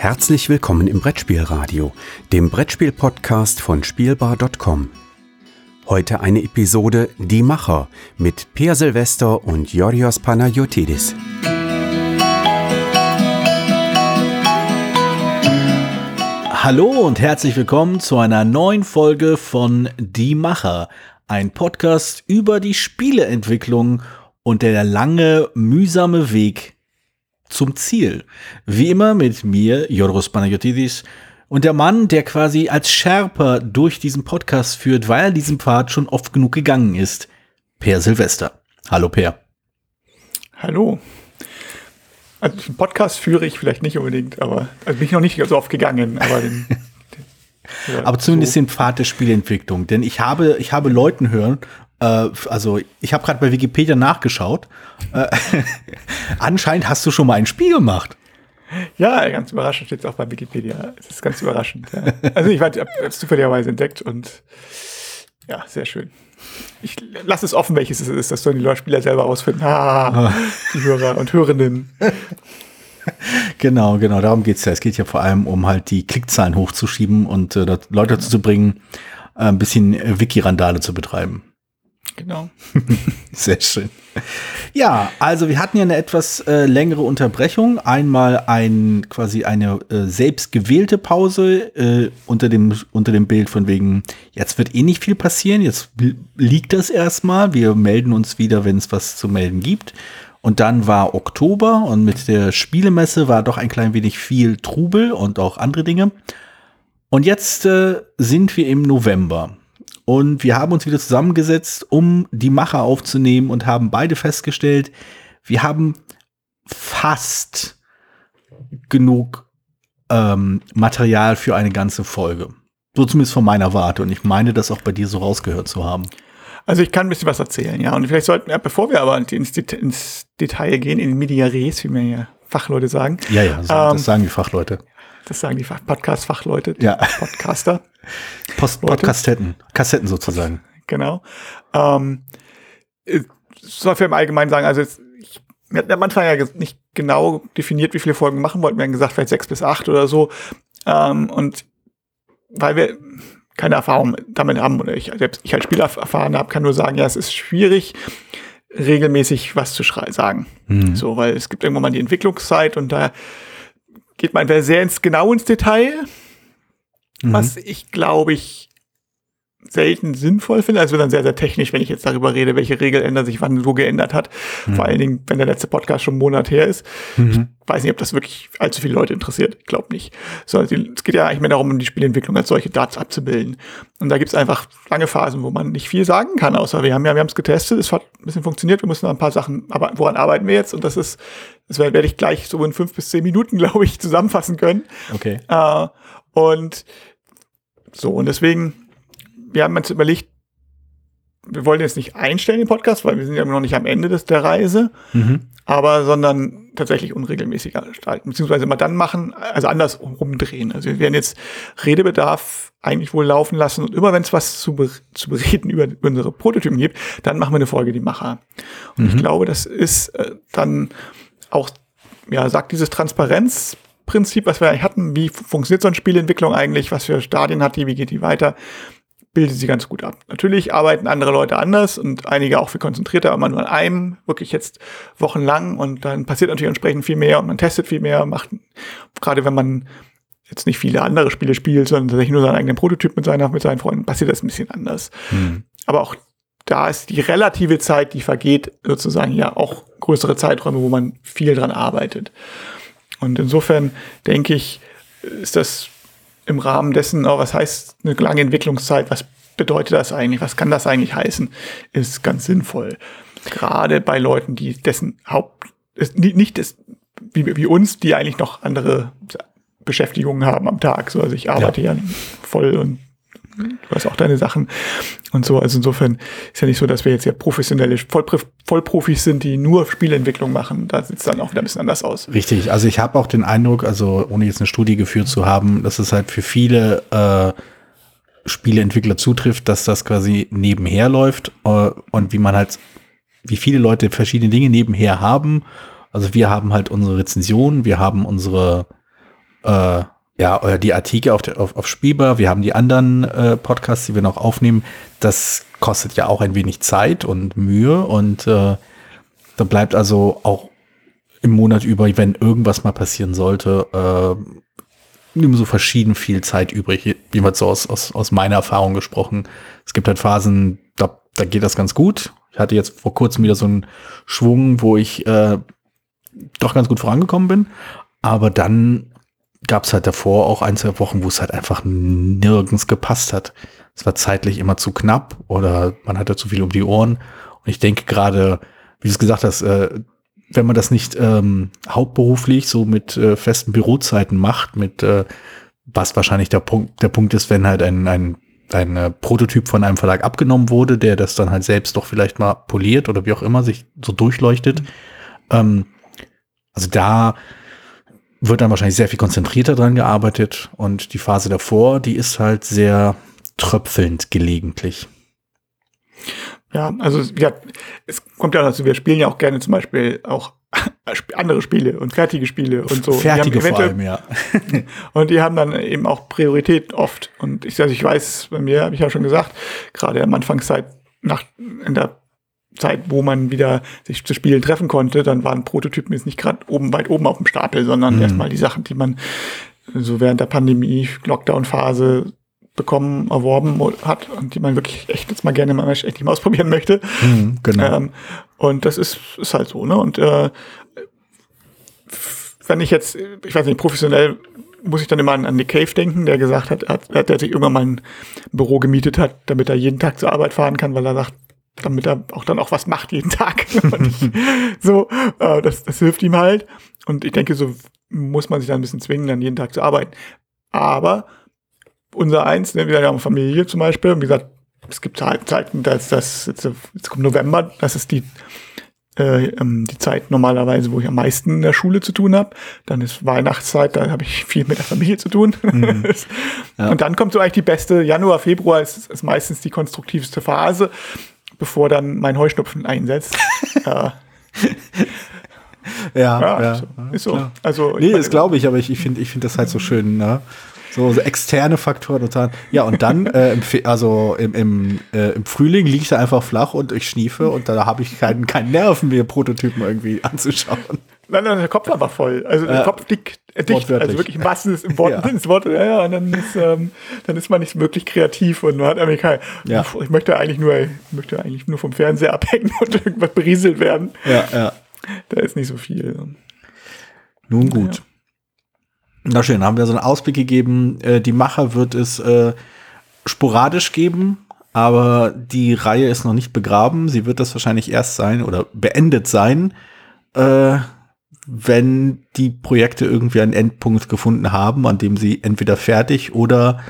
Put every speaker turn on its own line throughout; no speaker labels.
Herzlich willkommen im Brettspielradio, dem Brettspiel-Podcast von Spielbar.com. Heute eine Episode Die Macher mit Peer Silvester und Yorios Panayotidis.
Hallo und herzlich willkommen zu einer neuen Folge von Die Macher, ein Podcast über die Spieleentwicklung und der lange, mühsame Weg zum Ziel. Wie immer mit mir, Joros Panayotidis, und der Mann, der quasi als Sherpa durch diesen Podcast führt, weil er diesen Pfad schon oft genug gegangen ist, Per Silvester. Hallo Per.
Hallo. Also den Podcast führe ich vielleicht nicht unbedingt, aber also bin ich noch nicht so oft gegangen, aber den, den
ja, aber zumindest so. den Pfad der Spielentwicklung. Denn ich habe, ich habe Leuten hören, also ich habe gerade bei Wikipedia nachgeschaut. Äh, anscheinend hast du schon mal ein Spiel gemacht.
Ja, ganz überraschend steht es auch bei Wikipedia. Es ist ganz überraschend. Ja. Also ich habe es zufälligerweise entdeckt und ja, sehr schön. Ich lasse es offen, welches es ist. Das sollen die Spieler selber ausfinden. Ah, die Hörer und Hörerinnen.
Genau, genau, darum geht es ja. Es geht ja vor allem um halt die Klickzahlen hochzuschieben und äh, Leute dazu zu bringen, äh, ein bisschen Wiki-Randale zu betreiben.
Genau.
Sehr schön. Ja, also wir hatten ja eine etwas äh, längere Unterbrechung. Einmal ein quasi eine äh, selbst gewählte Pause äh, unter dem unter dem Bild von wegen jetzt wird eh nicht viel passieren. Jetzt liegt das erstmal. Wir melden uns wieder, wenn es was zu melden gibt. Und dann war Oktober und mit der Spielemesse war doch ein klein wenig viel Trubel und auch andere Dinge. Und jetzt äh, sind wir im November. Und wir haben uns wieder zusammengesetzt, um die Macher aufzunehmen und haben beide festgestellt, wir haben fast genug ähm, Material für eine ganze Folge. So zumindest von meiner Warte. Und ich meine, das auch bei dir so rausgehört zu haben.
Also ich kann ein bisschen was erzählen, ja. Und vielleicht sollten, ja, bevor wir aber ins, ins Detail gehen, in Media Res, wie mir ja Fachleute sagen.
Ja, ja, das ähm, sagen die Fachleute.
Das sagen die Podcast-Fachleute,
ja.
Podcaster.
Post Podcastetten, Kassetten sozusagen.
Genau. Ähm, soll wir im Allgemeinen sagen, also jetzt, ich, wir hatten am Anfang ja nicht genau definiert, wie viele Folgen wir machen wollten. Wir haben gesagt, vielleicht sechs bis acht oder so. Ähm, und weil wir keine Erfahrung damit haben oder ich selbst ich als Spieler erfahren habe, kann nur sagen, ja, es ist schwierig, regelmäßig was zu sagen. Mhm. So, weil es gibt irgendwann mal die Entwicklungszeit und da geht man sehr ins genau ins Detail, mhm. was ich glaube ich selten sinnvoll finde. Also dann sehr, sehr technisch, wenn ich jetzt darüber rede, welche Regel ändert sich wann wo geändert hat. Mhm. Vor allen Dingen, wenn der letzte Podcast schon einen Monat her ist. Mhm. Ich weiß nicht, ob das wirklich allzu viele Leute interessiert. Ich glaube nicht. Sondern es geht ja eigentlich mehr darum, um die Spielentwicklung als solche Darts abzubilden. Und da gibt es einfach lange Phasen, wo man nicht viel sagen kann, außer wir haben ja, wir haben es getestet, es hat ein bisschen funktioniert, wir müssen noch ein paar Sachen, aber woran arbeiten wir jetzt? Und das ist, das werde ich gleich so in fünf bis zehn Minuten, glaube ich, zusammenfassen können.
Okay.
Äh, und so, und deswegen wir haben uns überlegt, wir wollen jetzt nicht einstellen den Podcast, weil wir sind ja noch nicht am Ende des, der Reise, mhm. aber sondern tatsächlich unregelmäßiger gestalten, beziehungsweise mal dann machen, also anders rumdrehen. Also wir werden jetzt Redebedarf eigentlich wohl laufen lassen und immer wenn es was zu, zu bereden über unsere Prototypen gibt, dann machen wir eine Folge die Macher. Und mhm. ich glaube, das ist äh, dann auch, ja, sagt dieses Transparenzprinzip, was wir hatten, wie funktioniert so eine Spielentwicklung eigentlich, was für Stadien hat die, wie geht die weiter, bildet sie ganz gut ab. Natürlich arbeiten andere Leute anders und einige auch viel konzentrierter, aber man nur an einem wirklich jetzt wochenlang und dann passiert natürlich entsprechend viel mehr und man testet viel mehr, macht, gerade wenn man jetzt nicht viele andere Spiele spielt, sondern tatsächlich nur seinen eigenen Prototyp mit, seiner, mit seinen Freunden, passiert das ein bisschen anders. Hm. Aber auch da ist die relative Zeit, die vergeht, sozusagen ja auch größere Zeiträume, wo man viel dran arbeitet. Und insofern denke ich, ist das im Rahmen dessen, oh, was heißt eine lange Entwicklungszeit, was bedeutet das eigentlich, was kann das eigentlich heißen, ist ganz sinnvoll. Gerade bei Leuten, die dessen Haupt, nicht das, wie, wie uns, die eigentlich noch andere Beschäftigungen haben am Tag. So, also ich arbeite ja, ja voll und du hast auch deine Sachen und so. Also insofern ist ja nicht so, dass wir jetzt ja professionelle Vollprofis sind, die nur Spielentwicklung machen. Da sieht es dann auch wieder ein bisschen anders aus.
Richtig. Also ich habe auch den Eindruck, also ohne jetzt eine Studie geführt zu haben, dass es halt für viele äh, Spieleentwickler zutrifft, dass das quasi nebenher läuft äh, und wie man halt, wie viele Leute verschiedene Dinge nebenher haben. Also wir haben halt unsere Rezensionen, wir haben unsere äh, ja, die Artikel auf, auf, auf Spielbar, wir haben die anderen äh, Podcasts, die wir noch aufnehmen. Das kostet ja auch ein wenig Zeit und Mühe und äh, da bleibt also auch im Monat über, wenn irgendwas mal passieren sollte, äh, so verschieden viel Zeit übrig. Jemand so aus, aus, aus meiner Erfahrung gesprochen. Es gibt halt Phasen, da, da geht das ganz gut. Ich hatte jetzt vor kurzem wieder so einen Schwung, wo ich äh, doch ganz gut vorangekommen bin. Aber dann gab es halt davor auch ein, zwei Wochen, wo es halt einfach nirgends gepasst hat. Es war zeitlich immer zu knapp oder man hatte zu viel um die Ohren. Und ich denke gerade, wie du es gesagt hast, äh, wenn man das nicht ähm, hauptberuflich so mit äh, festen Bürozeiten macht, mit äh, was wahrscheinlich der Punkt, der Punkt ist, wenn halt ein, ein, ein äh, Prototyp von einem Verlag abgenommen wurde, der das dann halt selbst doch vielleicht mal poliert oder wie auch immer sich so durchleuchtet. Ähm, also da wird dann wahrscheinlich sehr viel konzentrierter dran gearbeitet und die Phase davor, die ist halt sehr tröpfelnd gelegentlich.
Ja, also ja, es kommt ja dazu, wir spielen ja auch gerne zum Beispiel auch andere Spiele und fertige Spiele und so.
Fertige vor allem, ja.
und die haben dann eben auch Priorität oft. Und ich, also ich weiß, bei mir habe ich ja schon gesagt, gerade am Anfangszeit, nach, in der Zeit, wo man wieder sich zu Spielen treffen konnte, dann waren Prototypen jetzt nicht gerade oben, weit oben auf dem Stapel, sondern mhm. erstmal die Sachen, die man so während der Pandemie, Lockdown-Phase bekommen, erworben hat und die man wirklich echt jetzt mal gerne mal echt mal ausprobieren möchte.
Mhm, genau. Ähm,
und das ist, ist halt so, ne? Und äh, wenn ich jetzt, ich weiß nicht, professionell muss ich dann immer an, an Nick Cave denken, der gesagt hat, hat, der sich irgendwann mal ein Büro gemietet hat, damit er jeden Tag zur Arbeit fahren kann, weil er sagt, damit er auch dann auch was macht jeden Tag. so, äh, das, das hilft ihm halt. Und ich denke, so muss man sich dann ein bisschen zwingen, dann jeden Tag zu arbeiten. Aber unser Eins, ne, wir haben Familie zum Beispiel, wie gesagt, es gibt halt Zeiten, dass das, jetzt, jetzt kommt November, das ist die, äh, ähm, die Zeit normalerweise, wo ich am meisten in der Schule zu tun habe. Dann ist Weihnachtszeit, da habe ich viel mit der Familie zu tun. Mhm. ja. Und dann kommt so eigentlich die beste, Januar, Februar ist, ist meistens die konstruktivste Phase, bevor dann mein Heuschnupfen einsetzt.
ja. Ja, ja,
ja, ist so. Klar. Also,
nee, das glaube ich, aber ich, ich finde ich finde das halt so schön, ne? So, so externe Faktoren und dann, ja, und dann, äh, im, also im, im, äh, im Frühling liege ich da einfach flach und ich schniefe und da habe ich keinen keinen Nerven, mir Prototypen irgendwie anzuschauen.
Nein, nein, der Kopf war voll. Also der äh, Kopf liegt dicht, also wirklich im wahrsten im Wort, ja. ins Wort, ja, ja, und dann ist, ähm, dann ist man nicht wirklich kreativ und man hat irgendwie kein, ja. ich möchte eigentlich nur, möchte eigentlich nur vom Fernseher abhängen und irgendwas berieselt werden.
Ja, ja.
Da ist nicht so viel.
Nun gut. Ja. Na schön, haben wir so einen Ausblick gegeben. Äh, die Macher wird es äh, sporadisch geben, aber die Reihe ist noch nicht begraben. Sie wird das wahrscheinlich erst sein oder beendet sein, äh, wenn die Projekte irgendwie einen Endpunkt gefunden haben, an dem sie entweder fertig oder,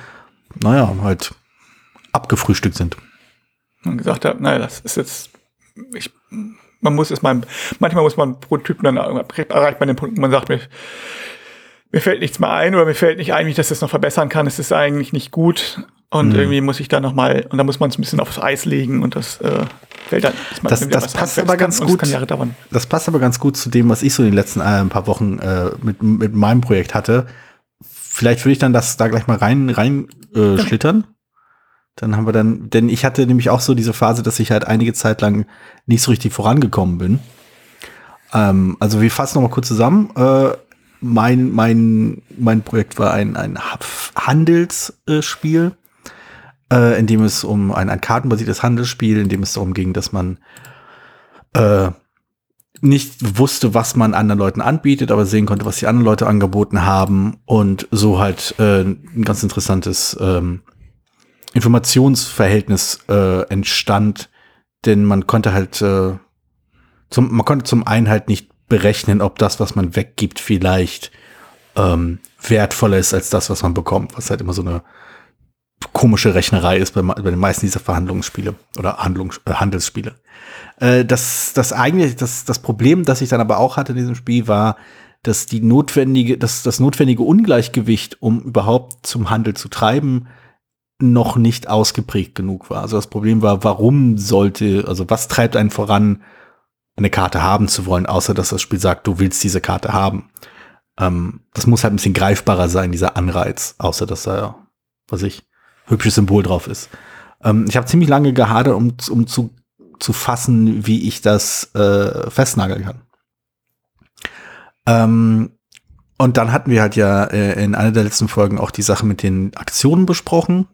naja, halt abgefrühstückt sind.
Und gesagt hat, naja, das ist jetzt, ich, man muss es mal, manchmal muss man Prototypen dann erreicht man den Punkt, man sagt mir, mir fällt nichts mehr ein oder mir fällt nicht ein, wie ich das jetzt noch verbessern kann. Es ist eigentlich nicht gut. Und mhm. irgendwie muss ich da noch mal, und da muss man es ein bisschen aufs Eis legen und das äh, fällt dann.
Das, das passt aber ganz gut. Das passt aber ganz gut zu dem, was ich so in den letzten äh, paar Wochen äh, mit, mit meinem Projekt hatte. Vielleicht würde ich dann das da gleich mal rein, rein äh, schlittern. Dann haben wir dann, denn ich hatte nämlich auch so diese Phase, dass ich halt einige Zeit lang nicht so richtig vorangekommen bin. Ähm, also wir fassen noch mal kurz zusammen. Äh, mein, mein, mein Projekt war ein, ein Handelsspiel, äh, in dem es um ein, ein kartenbasiertes Handelsspiel, in dem es darum ging, dass man äh, nicht wusste, was man anderen Leuten anbietet, aber sehen konnte, was die anderen Leute angeboten haben und so halt äh, ein ganz interessantes ähm, Informationsverhältnis äh, entstand, denn man konnte halt äh, zum, man konnte zum einen halt nicht berechnen, ob das, was man weggibt, vielleicht ähm, wertvoller ist als das, was man bekommt, was halt immer so eine komische Rechnerei ist bei, bei den meisten dieser Verhandlungsspiele oder Handlungs, äh, Handelsspiele. Äh, das, das eigentlich, das, das Problem, das ich dann aber auch hatte in diesem Spiel, war, dass die notwendige, dass das notwendige Ungleichgewicht, um überhaupt zum Handel zu treiben, noch nicht ausgeprägt genug war. Also das Problem war, warum sollte, also was treibt einen voran, eine Karte haben zu wollen, außer dass das Spiel sagt, du willst diese Karte haben. Ähm, das muss halt ein bisschen greifbarer sein, dieser Anreiz, außer dass da, was ich, hübsches Symbol drauf ist. Ähm, ich habe ziemlich lange gehadert, um, um zu, zu fassen, wie ich das äh, festnageln kann. Ähm, und dann hatten wir halt ja äh, in einer der letzten Folgen auch die Sache mit den Aktionen besprochen.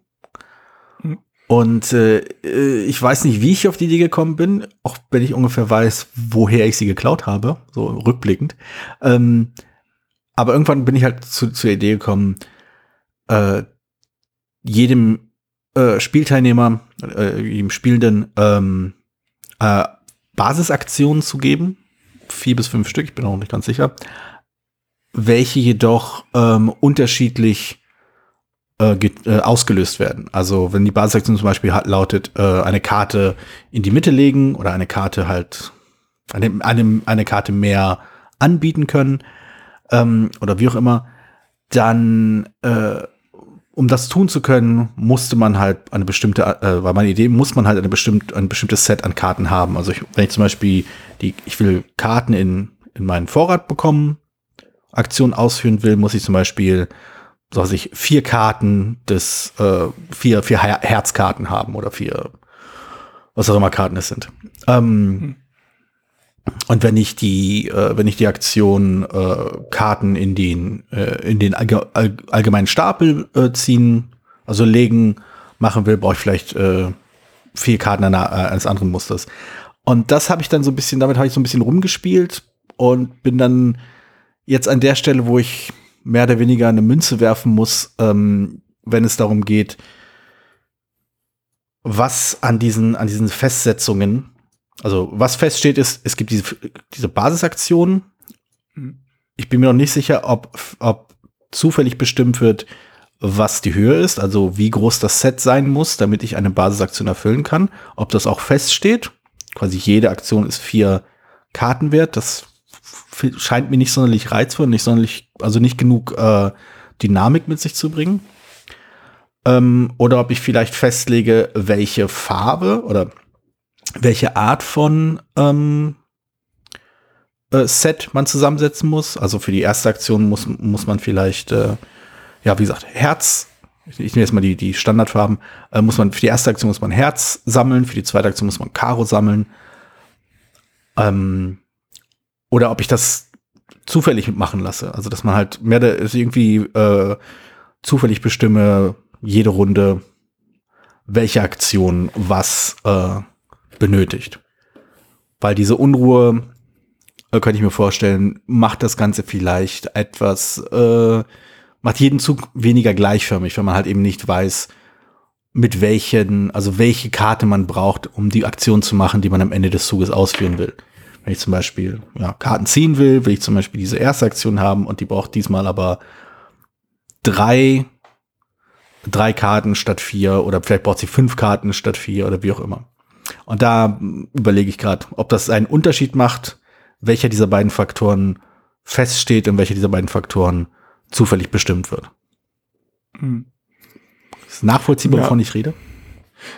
Mhm. Und äh, äh, ich weiß nicht, wie ich auf die Idee gekommen bin, auch wenn ich ungefähr weiß, woher ich sie geklaut habe, so rückblickend. Ähm, aber irgendwann bin ich halt zu, zur Idee gekommen, äh, jedem äh, Spielteilnehmer, äh, jedem Spielenden ähm, äh, Basisaktionen zu geben. Vier bis fünf Stück, ich bin auch nicht ganz sicher welche jedoch ähm, unterschiedlich äh, äh, ausgelöst werden. Also wenn die Basisaktion zum Beispiel hat, lautet, äh, eine Karte in die Mitte legen oder eine Karte halt, eine, eine, eine Karte mehr anbieten können ähm, oder wie auch immer, dann äh, um das tun zu können, musste man halt eine bestimmte, äh, war meine Idee, muss man halt eine bestimmt, ein bestimmtes Set an Karten haben. Also ich, wenn ich zum Beispiel die, ich will Karten in, in meinen Vorrat bekommen, Aktion ausführen will, muss ich zum Beispiel so ich vier Karten des äh, vier vier Herzkarten haben oder vier was auch immer Karten es sind. Ähm, hm. Und wenn ich die äh, wenn ich die Aktion äh, Karten in den äh, in den allge allgemeinen Stapel äh, ziehen, also legen machen will, brauche ich vielleicht äh, vier Karten einer, äh, eines anderen Musters. Und das habe ich dann so ein bisschen, damit habe ich so ein bisschen rumgespielt und bin dann jetzt an der Stelle, wo ich mehr oder weniger eine Münze werfen muss, ähm, wenn es darum geht, was an diesen, an diesen Festsetzungen, also was feststeht, ist, es gibt diese, diese Basisaktionen. Ich bin mir noch nicht sicher, ob, ob zufällig bestimmt wird, was die Höhe ist, also wie groß das Set sein muss, damit ich eine Basisaktion erfüllen kann. Ob das auch feststeht. Quasi jede Aktion ist vier Karten wert. Das scheint mir nicht sonderlich reizvoll, nicht sonderlich, also nicht genug äh, Dynamik mit sich zu bringen. Ähm, oder ob ich vielleicht festlege, welche Farbe oder welche Art von ähm, äh, Set man zusammensetzen muss. Also für die erste Aktion muss, muss man vielleicht, äh, ja, wie gesagt, Herz, ich, ich nehme jetzt mal die, die Standardfarben, äh, muss man, für die erste Aktion muss man Herz sammeln, für die zweite Aktion muss man Karo sammeln. Ähm, oder ob ich das zufällig machen lasse. Also, dass man halt mehr irgendwie äh, zufällig bestimme, jede Runde, welche Aktion was äh, benötigt. Weil diese Unruhe, äh, könnte ich mir vorstellen, macht das Ganze vielleicht etwas, äh, macht jeden Zug weniger gleichförmig, wenn man halt eben nicht weiß, mit welchen, also welche Karte man braucht, um die Aktion zu machen, die man am Ende des Zuges ausführen will. Wenn ich zum Beispiel ja, Karten ziehen will, will ich zum Beispiel diese erste Aktion haben und die braucht diesmal aber drei, drei Karten statt vier oder vielleicht braucht sie fünf Karten statt vier oder wie auch immer. Und da überlege ich gerade, ob das einen Unterschied macht, welcher dieser beiden Faktoren feststeht und welcher dieser beiden Faktoren zufällig bestimmt wird. Hm. Ist nachvollziehbar, ja. wovon ich rede?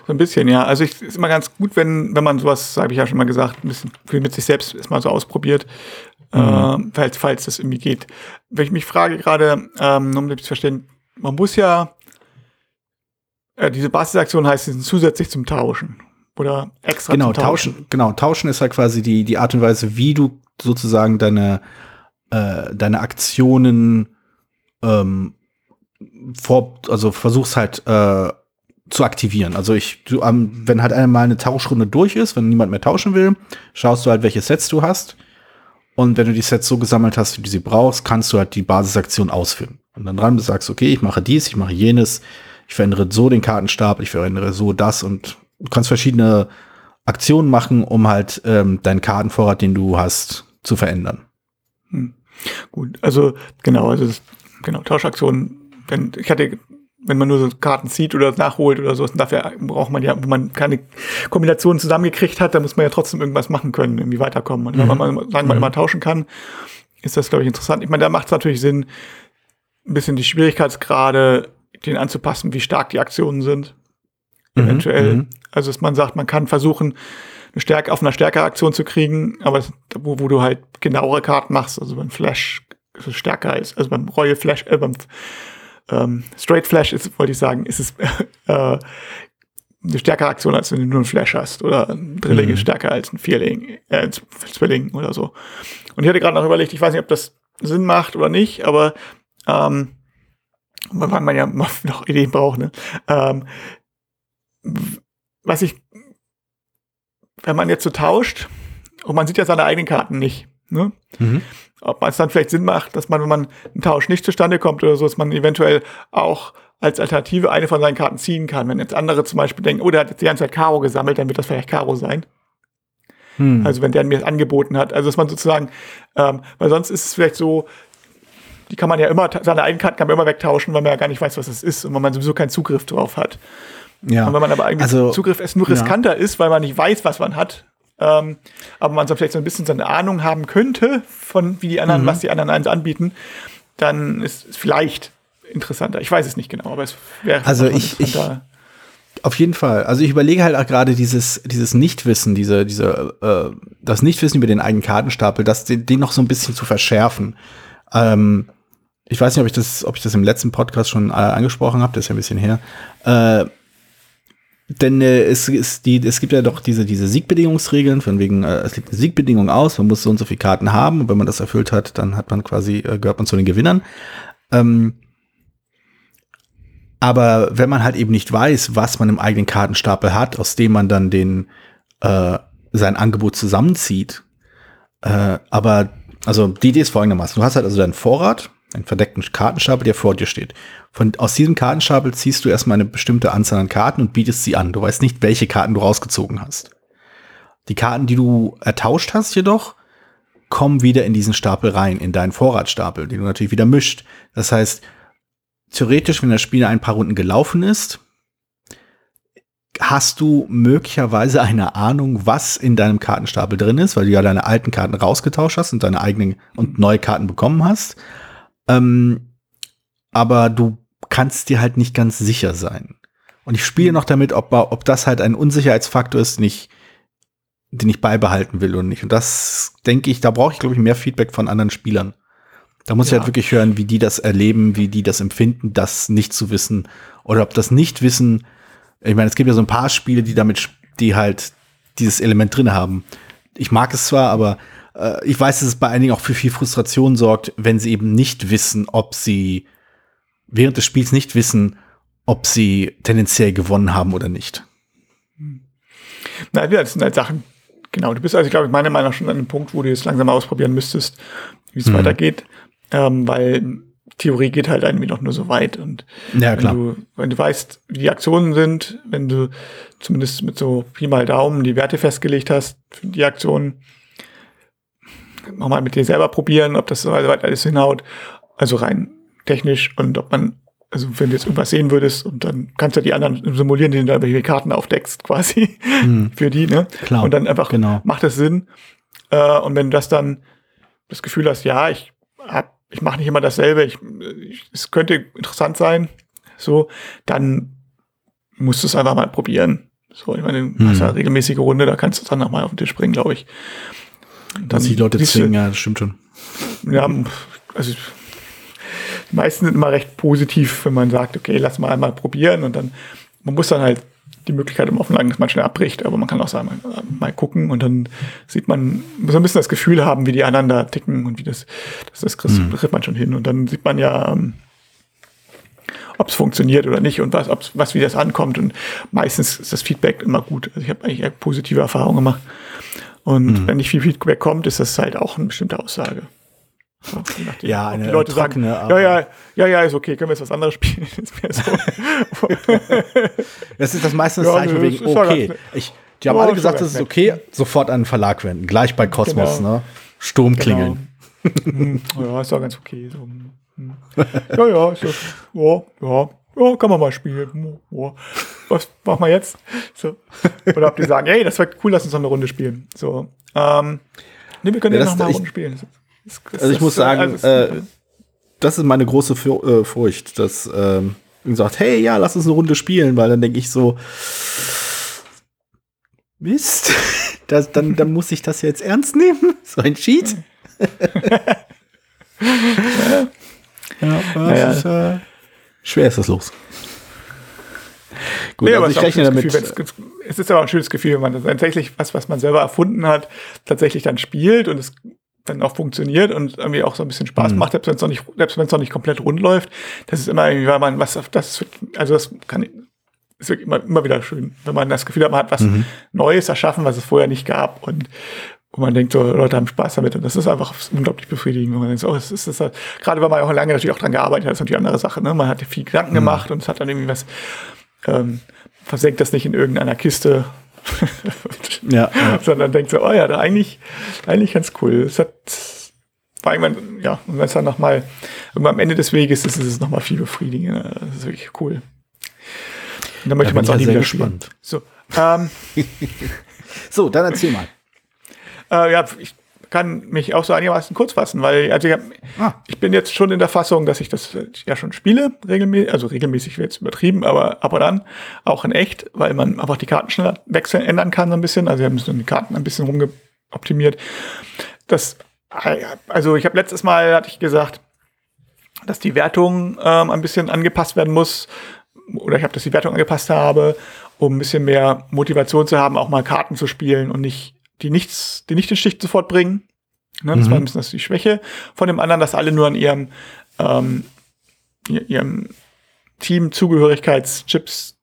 So ein bisschen, ja. Also es ist immer ganz gut, wenn, wenn man sowas, habe ich ja schon mal gesagt, ein bisschen viel mit sich selbst erstmal so ausprobiert, mhm. äh, falls, falls das irgendwie geht. Wenn ich mich frage gerade, ähm, um das zu verstehen, man muss ja, äh, diese Basisaktion heißt, sie sind zusätzlich zum Tauschen oder extra
genau, Tauschen. Tauschen. Genau, Tauschen ist halt quasi die, die Art und Weise, wie du sozusagen deine, äh, deine Aktionen ähm, vor, also versuchst halt äh, zu aktivieren. Also ich, du, um, wenn halt einmal eine Tauschrunde durch ist, wenn niemand mehr tauschen will, schaust du halt, welche Sets du hast. Und wenn du die Sets so gesammelt hast, wie du sie brauchst, kannst du halt die Basisaktion ausführen. Und dann dran sagst, okay, ich mache dies, ich mache jenes, ich verändere so den Kartenstapel, ich verändere so das und du kannst verschiedene Aktionen machen, um halt ähm, deinen Kartenvorrat, den du hast, zu verändern.
Hm. Gut, also genau, also das, genau Tauschaktionen. Wenn ich hatte wenn man nur so Karten zieht oder nachholt oder so, dafür braucht man ja, wo man keine Kombinationen zusammengekriegt hat, da muss man ja trotzdem irgendwas machen können, irgendwie weiterkommen. Und wenn mhm. man, sagen wir, mhm. immer tauschen kann, ist das, glaube ich, interessant. Ich meine, da macht es natürlich Sinn, ein bisschen die Schwierigkeitsgrade den anzupassen, wie stark die Aktionen sind. Mhm. Eventuell. Mhm. Also, dass man sagt, man kann versuchen, eine Stärke auf einer stärkere Aktion zu kriegen, aber wo, wo du halt genauere Karten machst, also ein Flash so stärker ist. Also beim Royal Flash, äh, beim ähm, Straight Flash ist, wollte ich sagen, ist es äh, eine stärkere Aktion, als wenn du nur einen Flash hast. Oder ein Drilling mhm. ist stärker als ein Vierling, äh, ein Zwilling oder so. Und ich hatte gerade noch überlegt, ich weiß nicht, ob das Sinn macht oder nicht, aber ähm, weil man ja noch Ideen braucht, ne? Ähm, was ich, wenn man jetzt so tauscht, und man sieht ja seine eigenen Karten nicht, ne? Mhm. Ob man es dann vielleicht Sinn macht, dass man, wenn man ein Tausch nicht zustande kommt oder so, dass man eventuell auch als Alternative eine von seinen Karten ziehen kann. Wenn jetzt andere zum Beispiel denken, oh, der hat jetzt die ganze Zeit Karo gesammelt, dann wird das vielleicht Karo sein. Hm. Also wenn der mir das angeboten hat. Also dass man sozusagen, ähm, weil sonst ist es vielleicht so, die kann man ja immer, seine eigenen Karten kann man immer wegtauschen, weil man ja gar nicht weiß, was es ist und weil man sowieso keinen Zugriff drauf hat. Ja. Und wenn man aber eigentlich also, Zugriff es nur riskanter ja. ist, weil man nicht weiß, was man hat, ähm, aber man so vielleicht so ein bisschen so eine Ahnung haben könnte, von wie die anderen, mhm. was die anderen eins anbieten, dann ist es vielleicht interessanter. Ich weiß es nicht genau, aber es wäre
also ich, ich auf jeden Fall. Also ich überlege halt auch gerade dieses dieses Nichtwissen, diese diese äh, das Nichtwissen über den eigenen Kartenstapel, das den, den noch so ein bisschen zu verschärfen. Ähm, ich weiß nicht, ob ich das ob ich das im letzten Podcast schon äh, angesprochen habe, das ist ja ein bisschen her. Äh, denn äh, es, ist die, es gibt ja doch diese, diese Siegbedingungsregeln, von wegen, äh, es liegt eine Siegbedingung aus, man muss so und so viele Karten haben und wenn man das erfüllt hat, dann hat man quasi, äh, gehört man zu den Gewinnern. Ähm, aber wenn man halt eben nicht weiß, was man im eigenen Kartenstapel hat, aus dem man dann den, äh, sein Angebot zusammenzieht, äh, aber, also die Idee ist folgendermaßen, du hast halt also deinen Vorrat, einen verdeckten Kartenstapel, der vor dir steht. Von, aus diesem Kartenstapel ziehst du erstmal eine bestimmte Anzahl an Karten und bietest sie an. Du weißt nicht, welche Karten du rausgezogen hast. Die Karten, die du ertauscht hast, jedoch, kommen wieder in diesen Stapel rein, in deinen Vorratsstapel, den du natürlich wieder mischt. Das heißt, theoretisch, wenn das Spiel ein paar Runden gelaufen ist, hast du möglicherweise eine Ahnung, was in deinem Kartenstapel drin ist, weil du ja deine alten Karten rausgetauscht hast und deine eigenen und neue Karten bekommen hast. Ähm, aber du kannst dir halt nicht ganz sicher sein. Und ich spiele noch damit, ob, ob das halt ein Unsicherheitsfaktor ist, den ich, den ich beibehalten will oder nicht. Und das denke ich, da brauche ich, glaube ich, mehr Feedback von anderen Spielern. Da muss ja. ich halt wirklich hören, wie die das erleben, wie die das empfinden, das nicht zu wissen. Oder ob das Nicht-Wissen, ich meine, es gibt ja so ein paar Spiele, die damit, die halt dieses Element drin haben. Ich mag es zwar, aber äh, ich weiß, dass es bei einigen auch für viel Frustration sorgt, wenn sie eben nicht wissen, ob sie während des Spiels nicht wissen, ob sie tendenziell gewonnen haben oder nicht.
Nein, das sind halt Sachen. Genau, du bist also, glaube ich, meiner Meinung nach schon an einem Punkt, wo du jetzt langsam ausprobieren müsstest, wie es mhm. weitergeht. Ähm, weil Theorie geht halt irgendwie noch nur so weit. Und
ja,
wenn, Du, wenn du weißt, wie die Aktionen sind, wenn du zumindest mit so Pi mal Daumen die Werte festgelegt hast für die Aktionen, nochmal mit dir selber probieren, ob das so weit alles hinhaut. Also rein technisch und ob man, also wenn du jetzt irgendwas sehen würdest und dann kannst du die anderen simulieren, die du da welche Karten aufdeckst quasi mhm. für die, ne?
Klar,
und dann einfach
genau.
macht das Sinn. Äh, und wenn du das dann das Gefühl hast, ja, ich hab, ich mache nicht immer dasselbe, ich, ich, es könnte interessant sein, so, dann musst du es einfach mal probieren. So, ich meine, du hast ja mhm. regelmäßige Runde, da kannst du dann nochmal auf den Tisch bringen, glaube ich.
Dass die Leute zwingen, ja, das stimmt schon.
Ja, also die meisten sind immer recht positiv, wenn man sagt, okay, lass mal einmal probieren und dann, man muss dann halt die Möglichkeit im Offenlagen, dass man schnell abbricht, aber man kann auch sagen, mal, mal, gucken und dann sieht man, so ein bisschen das Gefühl haben, wie die einander ticken und wie das, das, das kriegt, mhm. man schon hin und dann sieht man ja, ähm, ob es funktioniert oder nicht und was, was wie das ankommt und meistens ist das Feedback immer gut. Also ich habe eigentlich eher positive Erfahrungen gemacht. Und mhm. wenn nicht viel Feedback kommt, ist das halt auch eine bestimmte Aussage.
So, ja,
eine die Leute trockene, sagen, ja, ja, ja, ja, ist okay, können wir jetzt was anderes spielen? so.
das ist das meiste ja, Zeichen wegen okay. Ich, die haben oh, alle gesagt, das ist okay, sofort an den Verlag wenden. Gleich bei Kosmos, genau. ne? Sturm klingeln.
Genau. ja, ist doch ganz okay. So. Hm. Ja, ja, ist ja, ja, ja, kann man mal spielen. Ja was machen wir jetzt? So. Oder ob die sagen, hey, das wäre cool, lass uns noch eine Runde spielen. So. Ähm, nee, wir können ja, ja nochmal Runde spielen.
Das, das, also ich das, muss äh, sagen, also äh, das ist meine große Fu äh, Furcht, dass ähm, sagt, hey, ja, lass uns eine Runde spielen, weil dann denke ich so, Mist, das, dann, dann muss ich das jetzt ernst nehmen, so ein Cheat. ja, ja, ja. Ist, äh, schwer ist das los.
Gut, nee, also ich rechne damit. Gefühl, es ist aber ein schönes Gefühl, wenn man tatsächlich was, was man selber erfunden hat, tatsächlich dann spielt und es dann auch funktioniert und irgendwie auch so ein bisschen Spaß mhm. macht, selbst wenn es noch nicht, selbst wenn es noch nicht komplett rund läuft. Das ist immer irgendwie, weil man was, das, also das kann, ist wirklich immer, immer wieder schön, wenn man das Gefühl hat, man hat was mhm. Neues erschaffen, was es vorher nicht gab und wo man denkt, so Leute haben Spaß damit und das ist einfach unglaublich befriedigend, wenn man denkt, oh, es ist das halt, gerade weil man auch lange natürlich auch dran gearbeitet hat, ist natürlich eine andere Sache, ne? Man hat viel Gedanken mhm. gemacht und es hat dann irgendwie was, ähm, versenkt das nicht in irgendeiner Kiste, ja, ja. sondern denkt so, oh ja, da eigentlich, eigentlich ganz cool. Es hat, war irgendwann, ja, und wenn es dann nochmal, am Ende des Weges ist, ist es nochmal viel befriedigender. Das ist wirklich cool. Und dann möchte man es auch nie wieder gespannt.
So, ähm, so, dann erzähl mal.
Äh, ja, ich kann mich auch so einigermaßen kurz fassen, weil also ich, hab, ah. ich bin jetzt schon in der Fassung, dass ich das ja schon spiele, regelmäßig, also regelmäßig wird es übertrieben, aber ab und an auch in echt, weil man einfach die Karten schneller wechseln, ändern kann so ein bisschen. Also wir haben die Karten ein bisschen rumgeoptimiert. Das, also ich habe letztes Mal, hatte ich gesagt, dass die Wertung ähm, ein bisschen angepasst werden muss, oder ich habe, dass die Wertung angepasst habe, um ein bisschen mehr Motivation zu haben, auch mal Karten zu spielen und nicht die nichts, die nicht den Stich sofort bringen. Ne, das mhm. war ein bisschen das die Schwäche von dem anderen, dass alle nur an ihrem, ähm, ihrem Team-Zugehörigkeitschips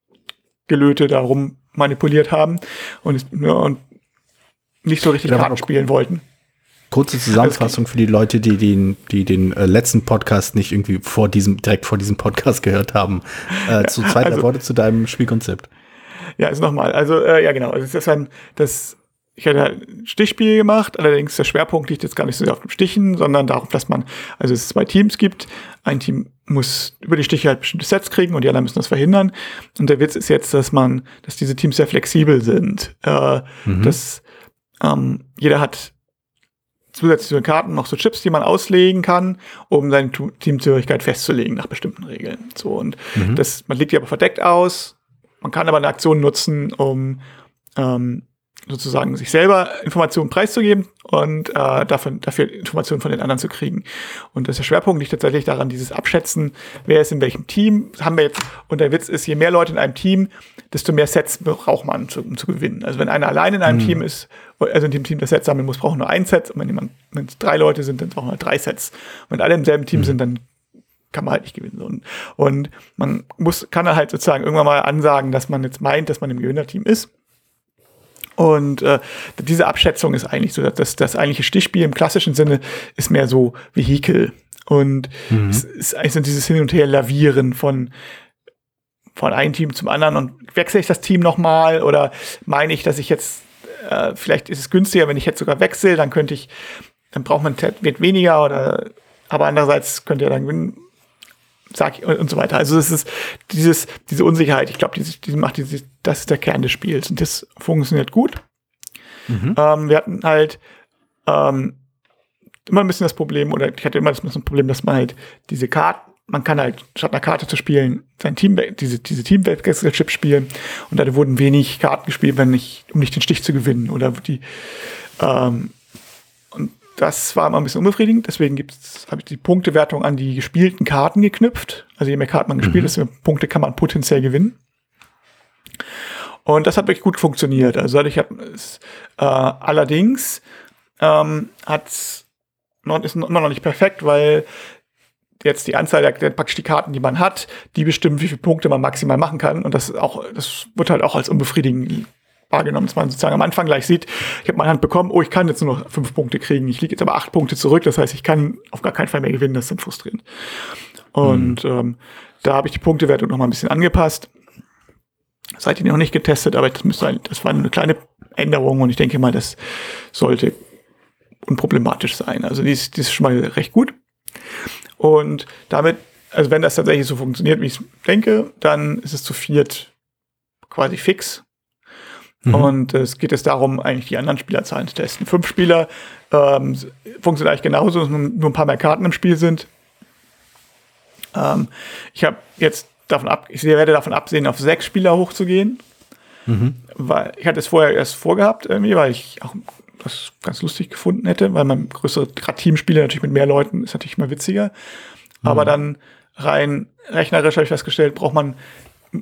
Gelöte darum manipuliert haben und, ja, und nicht so richtig Karten spielen wollten.
Kurze Zusammenfassung für die Leute, die den, die den äh, letzten Podcast nicht irgendwie vor diesem, direkt vor diesem Podcast gehört haben. Äh, zu zweiter also, Worte zu deinem Spielkonzept.
Ja, also nochmal. Also, äh, ja, genau. Also, das ist dann das ich hatte halt ein Stichspiel gemacht, allerdings der Schwerpunkt liegt jetzt gar nicht so sehr auf dem Stichen, sondern darauf, dass man, also es zwei Teams gibt. Ein Team muss über die Stiche halt bestimmte Sets kriegen und die anderen müssen das verhindern. Und der Witz ist jetzt, dass man, dass diese Teams sehr flexibel sind. Äh, mhm. Dass ähm, jeder hat zusätzlich zu den Karten noch so Chips, die man auslegen kann, um seine Teamzugehörigkeit festzulegen nach bestimmten Regeln. So und mhm. das, man legt die aber verdeckt aus. Man kann aber eine Aktion nutzen, um ähm, sozusagen sich selber Informationen preiszugeben und äh, dafür, dafür Informationen von den anderen zu kriegen. Und das der Schwerpunkt liegt tatsächlich daran, dieses Abschätzen, wer ist in welchem Team. Das haben wir jetzt, und der Witz ist, je mehr Leute in einem Team, desto mehr Sets braucht man, zu, um zu gewinnen. Also wenn einer allein in einem mhm. Team ist, also in dem Team das Set sammeln muss, braucht nur ein Set. Und wenn jemand, wenn es drei Leute sind, dann brauchen wir drei Sets. Und wenn alle im selben Team mhm. sind, dann kann man halt nicht gewinnen. Und, und man muss, kann halt sozusagen irgendwann mal ansagen, dass man jetzt meint, dass man im Gewinnerteam ist. Und äh, diese Abschätzung ist eigentlich so, dass das, eigentliche Stichspiel im klassischen Sinne ist mehr so Vehikel. Und mhm. es ist eigentlich so dieses Hin und Her lavieren von von einem Team zum anderen und wechsle ich das Team nochmal oder meine ich, dass ich jetzt äh, vielleicht ist es günstiger, wenn ich jetzt sogar wechsle, dann könnte ich, dann braucht man wird weniger oder aber andererseits könnte ja dann gewinnen sag ich, und so weiter. Also es ist dieses, diese Unsicherheit, ich glaube, diese, diese macht diese, das ist der Kern des Spiels und das funktioniert gut. Mhm. Ähm, wir hatten halt ähm, immer ein bisschen das Problem, oder ich hatte immer das Problem, dass man halt diese Karten, man kann halt statt einer Karte zu spielen, sein Team, diese, diese Teamwechselchip spielen und da wurden wenig Karten gespielt, wenn nicht, um nicht den Stich zu gewinnen oder die, ähm, und das war immer ein bisschen unbefriedigend, deswegen habe ich die Punktewertung an die gespielten Karten geknüpft. Also je mehr Karten man gespielt, mhm. desto mehr Punkte kann man potenziell gewinnen. Und das hat wirklich gut funktioniert. Also ich habe es äh, allerdings ähm, hat's noch, ist immer noch nicht perfekt, weil jetzt die Anzahl der, der praktisch die Karten, die man hat, die bestimmen, wie viele Punkte man maximal machen kann. Und das auch, das wird halt auch als unbefriedigend wahrgenommen, dass man sozusagen am Anfang gleich sieht, ich habe meine Hand bekommen, oh, ich kann jetzt nur noch fünf Punkte kriegen, ich liege jetzt aber acht Punkte zurück, das heißt, ich kann auf gar keinen Fall mehr gewinnen, das ist dann frustrierend. Und mhm. ähm, da habe ich die Punktewertung noch mal ein bisschen angepasst. Seid ihr noch nicht getestet, aber das müsste, das war eine kleine Änderung und ich denke mal, das sollte unproblematisch sein. Also die ist, die ist schon mal recht gut. Und damit, also wenn das tatsächlich so funktioniert, wie ich denke, dann ist es zu viert quasi fix. Mhm. Und es geht jetzt darum, eigentlich die anderen Spielerzahlen zu testen. Fünf Spieler ähm, funktioniert eigentlich genauso, dass nur ein paar mehr Karten im Spiel sind. Ähm, ich habe jetzt davon ab, ich werde davon absehen, auf sechs Spieler hochzugehen. Mhm. Weil ich hatte es vorher erst vorgehabt, irgendwie, weil ich auch das ganz lustig gefunden hätte, weil man größere, gerade Teamspiele natürlich mit mehr Leuten ist natürlich immer witziger. Mhm. Aber dann rein rechnerisch habe ich festgestellt, braucht man,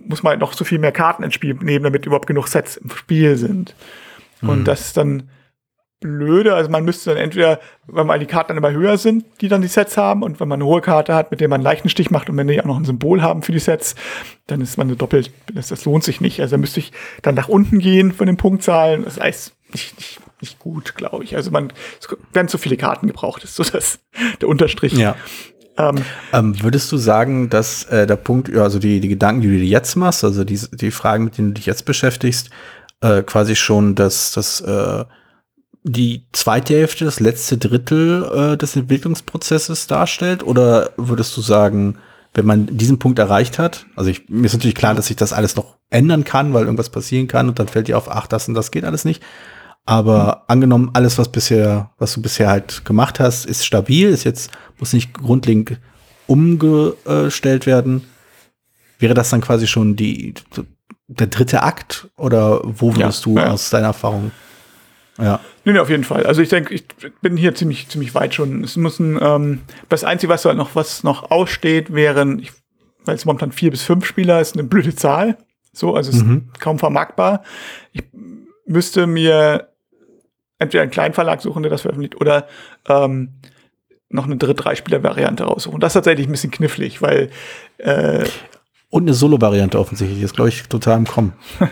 muss man halt noch so viel mehr Karten ins Spiel nehmen, damit überhaupt genug Sets im Spiel sind. Und
Mhm.
das ist dann blöde. Also man müsste dann entweder, wenn mal die Karten dann immer höher sind, die dann die Sets haben, und wenn man eine hohe Karte hat, mit der man einen leichten Stich macht und wenn die auch noch ein Symbol haben für die Sets, dann ist man eine doppelt, das, das lohnt sich nicht. Also da müsste ich dann nach unten gehen von den Punktzahlen. Das heißt nicht, nicht, nicht gut, glaube ich. Also man, es werden zu viele Karten gebraucht, ist so das, der Unterstrich.
Ja.
Ähm,
Ähm, würdest du sagen, dass äh, der Punkt, also die, die Gedanken, die du dir jetzt machst, also die, die Fragen, mit denen du dich jetzt beschäftigst, äh, quasi schon dass das äh, die zweite Hälfte, das letzte Drittel äh, des Entwicklungsprozesses darstellt? Oder würdest du sagen, wenn man diesen Punkt erreicht hat, also ich, mir ist natürlich klar, dass sich das alles noch ändern kann, weil irgendwas passieren kann und dann fällt dir auf, ach, das und das geht alles nicht. Aber angenommen, alles, was bisher, was du bisher halt gemacht hast, ist stabil, ist jetzt, muss nicht grundlegend umgestellt werden. Wäre das dann quasi schon die, der dritte Akt? Oder wo würdest
Ja,
du
ja.
aus deiner Erfahrung? Ja.
Nee, nee, auf jeden Fall. Also ich denke, ich bin hier ziemlich, ziemlich weit schon. Es muss ein, ähm, das Einzige, was halt noch, was noch aussteht, wären, ich, weil es momentan vier bis fünf Spieler ist, eine blöde Zahl. So, also es ist
Mhm.
kaum vermarktbar. Ich müsste mir entweder einen kleinen Verlag suchen, der das veröffentlicht, oder ähm, noch eine dritte Drei-Spieler-Variante raussuchen. Das ist tatsächlich ein bisschen knifflig, weil äh,
Und eine Solo-Variante offensichtlich, ist, glaube ich, total im Kommen.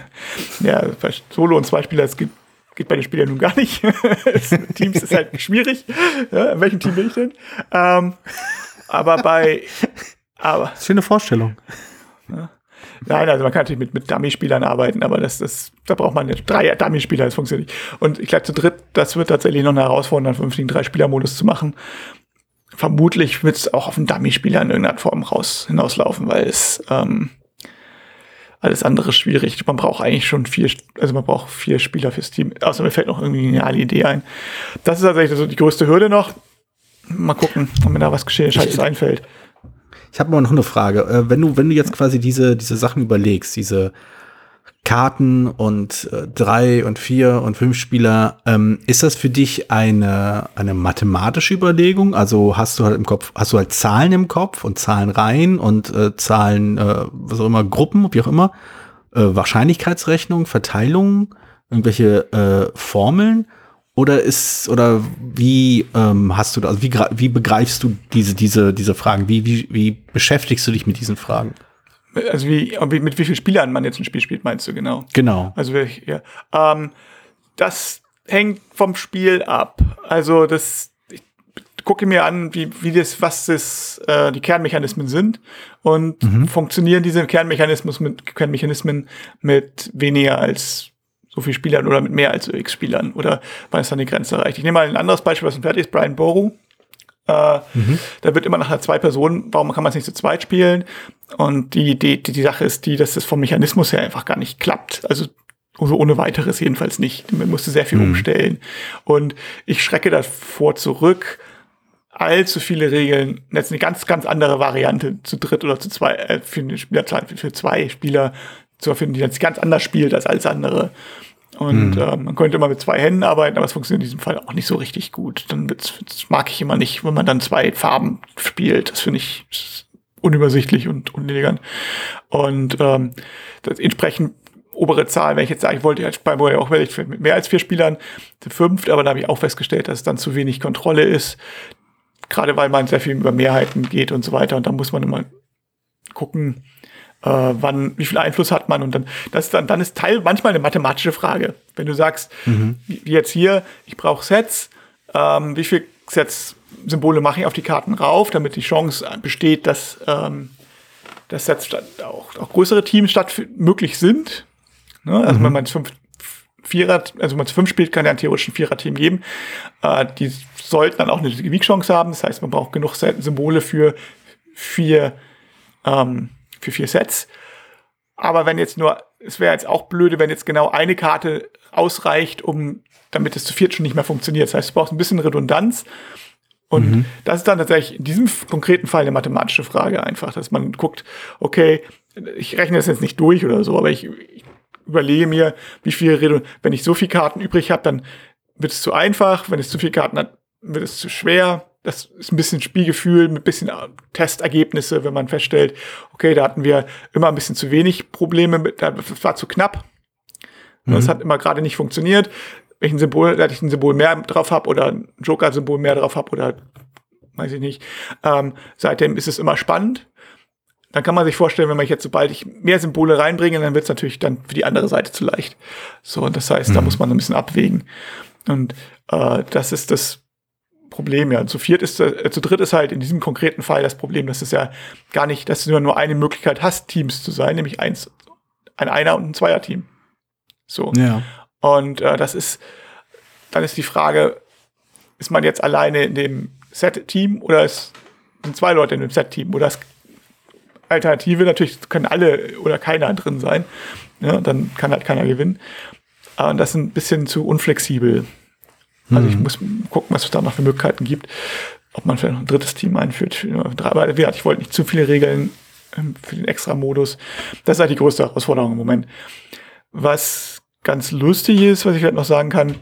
Ja, Solo und Zweispieler, das geht, geht bei den Spielern nun gar nicht. Teams ist halt schwierig. Ja, in welchem Team bin ich denn? Ähm, aber bei, aber,
Schöne Vorstellung.
Nein, also man kann natürlich mit, mit Dummy-Spielern arbeiten, aber das, das, da braucht man jetzt drei Dummy-Spieler, das funktioniert nicht. Und ich glaube, zu dritt, das wird tatsächlich noch eine Herausforderung, einen vernünftigen Drei-Spieler-Modus zu machen. Vermutlich wird es auch auf einen Dummy-Spieler in irgendeiner Form raus, hinauslaufen, weil es, ähm, alles andere ist schwierig. Man braucht eigentlich schon vier, also man braucht vier Spieler fürs Team. Außer mir fällt noch irgendwie eine geniale Idee ein. Das ist tatsächlich so die größte Hürde noch. Mal gucken, ob mir da was Gescheites einfällt.
Ich habe mal noch eine Frage. Äh, wenn du, wenn du jetzt quasi diese, diese Sachen überlegst, diese Karten und äh, drei und vier und fünf Spieler, ähm, ist das für dich eine, eine mathematische Überlegung? Also hast du halt im Kopf, hast du halt Zahlen im Kopf und Zahlenreihen und äh, Zahlen, äh, was auch immer, Gruppen, wie auch immer, äh, Wahrscheinlichkeitsrechnung, Verteilung, irgendwelche äh, Formeln? Oder ist, oder wie ähm, hast du, da- also wie, wie begreifst du diese, diese, diese Fragen? Wie, wie, wie beschäftigst du dich mit diesen Fragen?
Also wie, mit wie vielen Spielern man jetzt ein Spiel spielt, meinst du genau?
Genau.
Also ja. Ähm, das hängt vom Spiel ab. Also das, ich gucke mir an, wie, wie das, was das, äh, die Kernmechanismen sind und funktionieren diese Kernmechanismen mit, Kernmechanismen mit weniger als so viel Spielern oder mit mehr als x Spielern oder wann ist dann die Grenze erreicht. Ich nehme mal ein anderes Beispiel, was ein fertig ist, Brian Boru. Äh, Da wird immer nach einer zwei Personen, warum kann man es nicht zu zweit spielen? Und die, die, die, die Sache ist die, dass es vom Mechanismus her einfach gar nicht klappt. Also so ohne weiteres jedenfalls nicht. Man musste sehr viel umstellen. Und ich schrecke davor zurück, allzu viele Regeln, jetzt eine ganz, ganz andere Variante zu dritt oder zu zwei, äh, für für, für zwei Spieler zu erfinden, die jetzt ganz anders spielt als alles andere. Und äh, man könnte immer mit zwei Händen arbeiten, aber es funktioniert in diesem Fall auch nicht so richtig gut. Dann wird's, das mag ich immer nicht, wenn man dann zwei Farben spielt. Das finde ich unübersichtlich und unelegant. Und ähm, das entsprechend obere Zahl, wenn ich jetzt sage, ich wollte jetzt bei Moja auch vielleicht mit mehr als vier Spielern zu fünft, aber da habe ich auch festgestellt, dass es dann zu wenig Kontrolle ist. Gerade weil man sehr viel über Mehrheiten geht und so weiter. Und da muss man immer gucken, äh, wann, wie viel Einfluss hat man und dann, das ist dann, dann ist Teil manchmal eine mathematische Frage. Wenn du sagst, wie wie jetzt hier, ich brauche Sets, ähm, wie viel Sets Symbole mache ich auf die Karten rauf, damit die Chance besteht, dass, ähm, dass Sets auch, auch größere Teams statt möglich sind. Ne? Also wenn man es fünf Vierer, also wenn man zu fünf spielt, kann ja ein theoretisch ein Vierer-Team geben. Äh, die sollten dann auch eine Gewichtchance haben. Das heißt, man braucht genug Symbole für vier ähm, für vier Sets. Aber wenn jetzt nur, es wäre jetzt auch blöde, wenn jetzt genau eine Karte ausreicht, um, damit es zu viert schon nicht mehr funktioniert. Das heißt, du brauchst ein bisschen Redundanz. Und das ist dann tatsächlich in diesem konkreten Fall eine mathematische Frage einfach, dass man guckt, okay, ich rechne das jetzt nicht durch oder so, aber ich, ich überlege mir, wie viel Redundanz, wenn ich so viele Karten übrig habe, dann wird es zu einfach, wenn es zu viele Karten hat, wird es zu schwer. Das ist ein bisschen Spielgefühl, ein bisschen äh, Testergebnisse, wenn man feststellt, okay, da hatten wir immer ein bisschen zu wenig Probleme, mit, das war zu knapp. Mhm. Das hat immer gerade nicht funktioniert. Welchen Symbol, dass ich ein Symbol mehr drauf habe oder ein Joker-Symbol mehr drauf habe oder weiß ich nicht. Ähm, seitdem ist es immer spannend. Dann kann man sich vorstellen, wenn man jetzt, sobald ich mehr Symbole reinbringe, dann wird es natürlich dann für die andere Seite zu leicht. So, und das heißt, mhm. da muss man ein bisschen abwägen. Und äh, das ist das Problem, ja. Zu viert ist, äh, zu dritt ist halt in diesem konkreten Fall das Problem, dass es ja gar nicht, dass du nur eine Möglichkeit hast, Teams zu sein, nämlich eins, ein Einer- und ein Zweier-Team. So.
Ja.
Und äh, das ist, dann ist die Frage, ist man jetzt alleine in dem Set-Team oder ist, sind zwei Leute in dem Set-Team oder ist Alternative, natürlich können alle oder keiner drin sein. Ja, dann kann halt keiner gewinnen. Und das ist ein bisschen zu unflexibel. Also ich mhm. muss gucken, was es da noch für Möglichkeiten gibt. Ob man vielleicht noch ein drittes Team einführt. Aber ich wollte nicht zu viele Regeln ähm, für den Extra-Modus. Das ist halt die größte Herausforderung im Moment. Was ganz lustig ist, was ich halt noch sagen kann,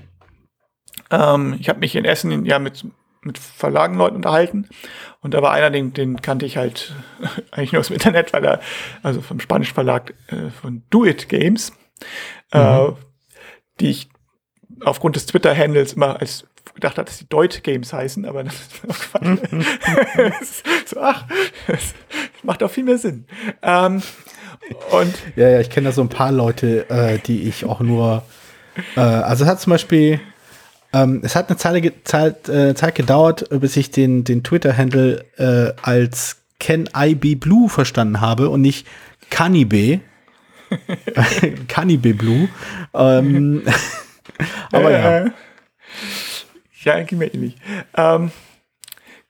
ähm, ich habe mich in Essen ja mit, mit Verlagenleuten unterhalten und da war einer, den, den kannte ich halt eigentlich nur aus dem Internet, weil er, also vom spanischen Verlag äh, von Do It Games, äh, mhm. äh, die ich aufgrund des Twitter-Handles immer als gedacht hat, dass die Deut Games heißen, aber das so, ach, das macht auch viel mehr Sinn. Ähm, und
ja, ja, ich kenne da so ein paar Leute, äh, die ich auch nur, äh, also es hat zum Beispiel, ähm, es hat eine Zeit, Zeit, äh, Zeit gedauert, bis ich den, den Twitter-Handle äh, als Can I Be Blue verstanden habe und nicht Canibe. Canibe Blue. ähm,
Aber ja. Äh, ja, ging mir ähnlich. Ähm,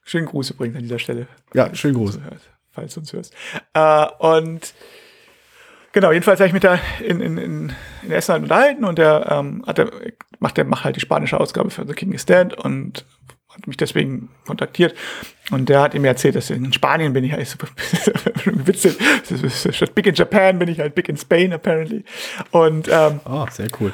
schönen Gruß übrigens an dieser Stelle.
Ja, schönen Gruß.
Falls du uns hörst. Äh, und genau, jedenfalls habe ich mich da in, in, in, in Essen halt unterhalten und der, ähm, hat der macht der macht halt die spanische Ausgabe für The King is Dead und hat mich deswegen kontaktiert und der hat ihm erzählt, dass in Spanien bin ich halt witzig, statt Big in Japan bin ich halt Big in Spain apparently und ähm,
oh, sehr cool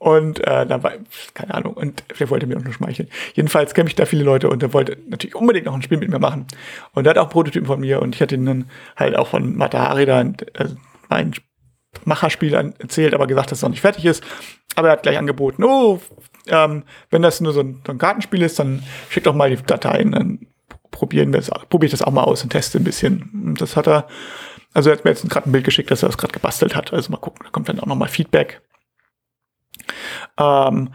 und äh, da war, keine Ahnung, und der wollte mir auch nur schmeicheln. Jedenfalls kenne ich da viele Leute und der wollte natürlich unbedingt noch ein Spiel mit mir machen. Und der hat auch Prototypen von mir und ich hatte ihn dann halt auch von Matahari da also ein Macherspiel erzählt, aber gesagt, dass es noch nicht fertig ist. Aber er hat gleich angeboten, oh, ähm, wenn das nur so ein, so ein Kartenspiel ist, dann schick doch mal die Dateien, dann probieren wir es, probiere ich das auch mal aus und teste ein bisschen. Und das hat er, also er hat mir jetzt gerade ein Bild geschickt, dass er das gerade gebastelt hat. Also mal gucken, da kommt dann auch noch mal Feedback. Ähm,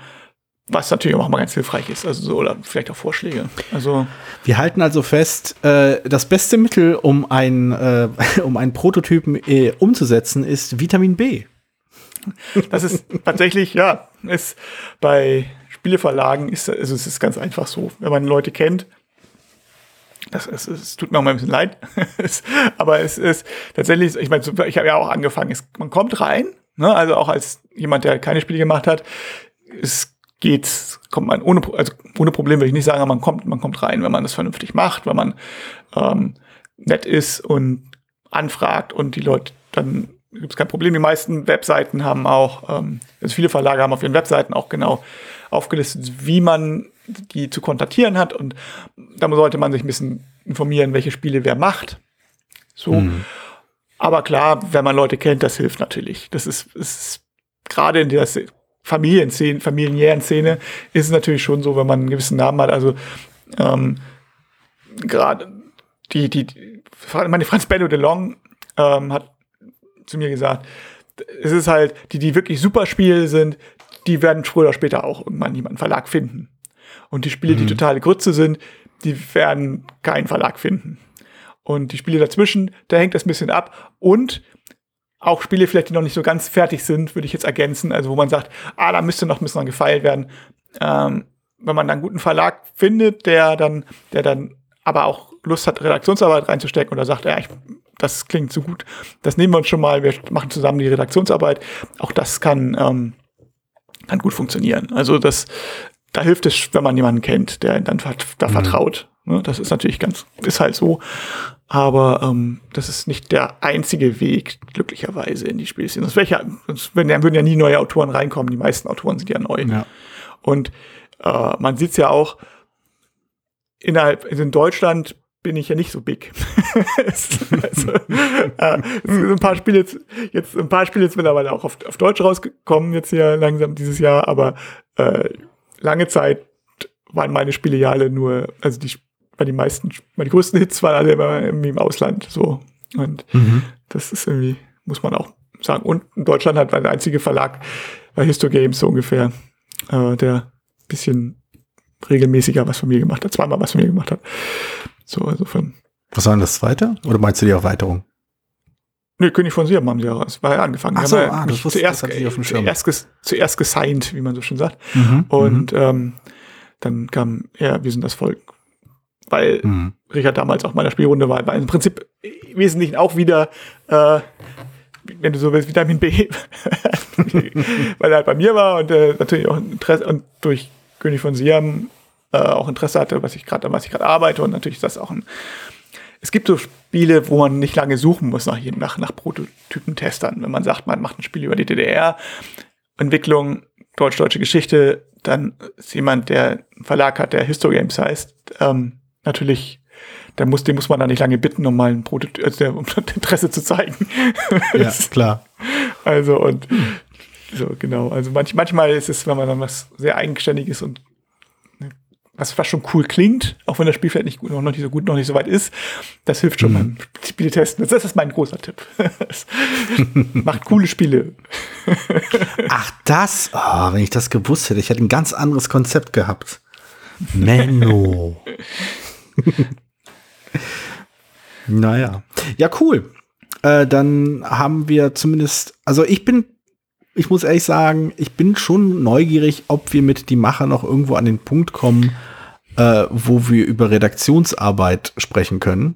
was natürlich auch mal ganz hilfreich ist, also so, oder vielleicht auch Vorschläge. Also
wir halten also fest, äh, das beste Mittel, um ein, äh, um einen Prototypen äh, umzusetzen, ist Vitamin B.
Das ist tatsächlich, ja, ist bei Spieleverlagen ist, also es ist ganz einfach so, wenn man Leute kennt. Das, es, es tut mir auch mal ein bisschen leid, aber es ist tatsächlich, ich meine, ich habe ja auch angefangen, es, man kommt rein, Ne? Also auch als jemand, der keine Spiele gemacht hat, es geht, kommt man ohne, also ohne Problem will ich nicht sagen, aber man kommt, man kommt rein, wenn man das vernünftig macht, wenn man ähm, nett ist und anfragt und die Leute dann gibt es kein Problem. Die meisten Webseiten haben auch, ähm, also viele Verlage haben auf ihren Webseiten auch genau aufgelistet, wie man die zu kontaktieren hat und da sollte man sich ein bisschen informieren, welche Spiele wer macht. So. Mhm. Aber klar, wenn man Leute kennt, das hilft natürlich. Das ist, ist gerade in der Familienszene, familiären Szene ist es natürlich schon so, wenn man einen gewissen Namen hat. Also ähm, gerade die, die, die, meine Franz Bello de Long ähm, hat zu mir gesagt, es ist halt, die, die wirklich super Spiele sind, die werden früher oder später auch irgendwann jemanden Verlag finden. Und die Spiele, mhm. die totale Grütze sind, die werden keinen Verlag finden. Und die Spiele dazwischen, da hängt das ein bisschen ab. Und auch Spiele vielleicht, die noch nicht so ganz fertig sind, würde ich jetzt ergänzen. Also wo man sagt, ah, da müsste noch ein bisschen gefeilt werden. Ähm, wenn man dann einen guten Verlag findet, der dann, der dann aber auch Lust hat, Redaktionsarbeit reinzustecken oder sagt, ja, ich, das klingt so gut, das nehmen wir uns schon mal, wir machen zusammen die Redaktionsarbeit. Auch das kann, ähm, kann gut funktionieren. Also das, da hilft es, wenn man jemanden kennt, der dann da mhm. vertraut. Ne, das ist natürlich ganz, ist halt so. Aber ähm, das ist nicht der einzige Weg, glücklicherweise, in die Spielszene. Sonst, ja, sonst würden, würden ja nie neue Autoren reinkommen. Die meisten Autoren sind ja neu. Ja. Und äh, man sieht es ja auch, innerhalb, also in Deutschland bin ich ja nicht so big. also, äh, ein paar Spiele jetzt, jetzt ein paar Spiele jetzt mittlerweile auch auf, auf Deutsch rausgekommen jetzt hier langsam dieses Jahr, aber äh, lange Zeit waren meine Spiele ja alle nur, also die, weil die meisten, weil die größten Hits waren alle immer irgendwie im Ausland so und mhm. das ist irgendwie muss man auch sagen. Und in Deutschland hat der einzige Verlag bei Histo Games so ungefähr, äh, der bisschen regelmäßiger was von mir gemacht hat, zweimal was von mir gemacht hat. So, also von.
Was war denn das zweite? Oder meinst du die Erweiterung?
Nee, König von Siam haben sie ja war ja angefangen.
Ach so, ah, das wusste, zuerst,
das auf dem Schirm. Zuerst, zuerst gesigned, wie man so schön sagt. Mhm, und mhm. ähm, dann kam er, wir sind das Volk. Weil mhm. Richard damals auch meiner Spielrunde war, war im Prinzip im Wesentlichen auch wieder äh, wenn du so willst, Vitamin B, weil er halt bei mir war und äh, natürlich auch Interesse und durch König von Siam äh, auch Interesse hatte, was ich gerade, was ich gerade arbeite und natürlich ist das auch ein. Es gibt so Spiele, wo man nicht lange suchen muss nach, nach, nach Prototypentestern. Wenn man sagt, man macht ein Spiel über die DDR, Entwicklung, deutsch-deutsche Geschichte, dann ist jemand, der einen Verlag hat, der Histogames heißt, ähm, natürlich da muss, den muss man da nicht lange bitten, um mal ein Prototyp, also um Interesse zu zeigen.
Ja, klar.
Also und so, genau. Also manch, manchmal ist es, wenn man dann was sehr eigenständiges und ne, was fast schon cool klingt, auch wenn das Spiel vielleicht nicht gut, noch nicht so gut, noch nicht so weit ist, das hilft schon mhm. beim Spieletesten. Das ist mein großer Tipp. macht coole Spiele.
Ach, das? Oh, wenn ich das gewusst hätte, ich hätte ein ganz anderes Konzept gehabt. Menno. naja. Ja, cool. Äh, dann haben wir zumindest, also ich bin, ich muss ehrlich sagen, ich bin schon neugierig, ob wir mit die Macher noch irgendwo an den Punkt kommen, äh, wo wir über Redaktionsarbeit sprechen können.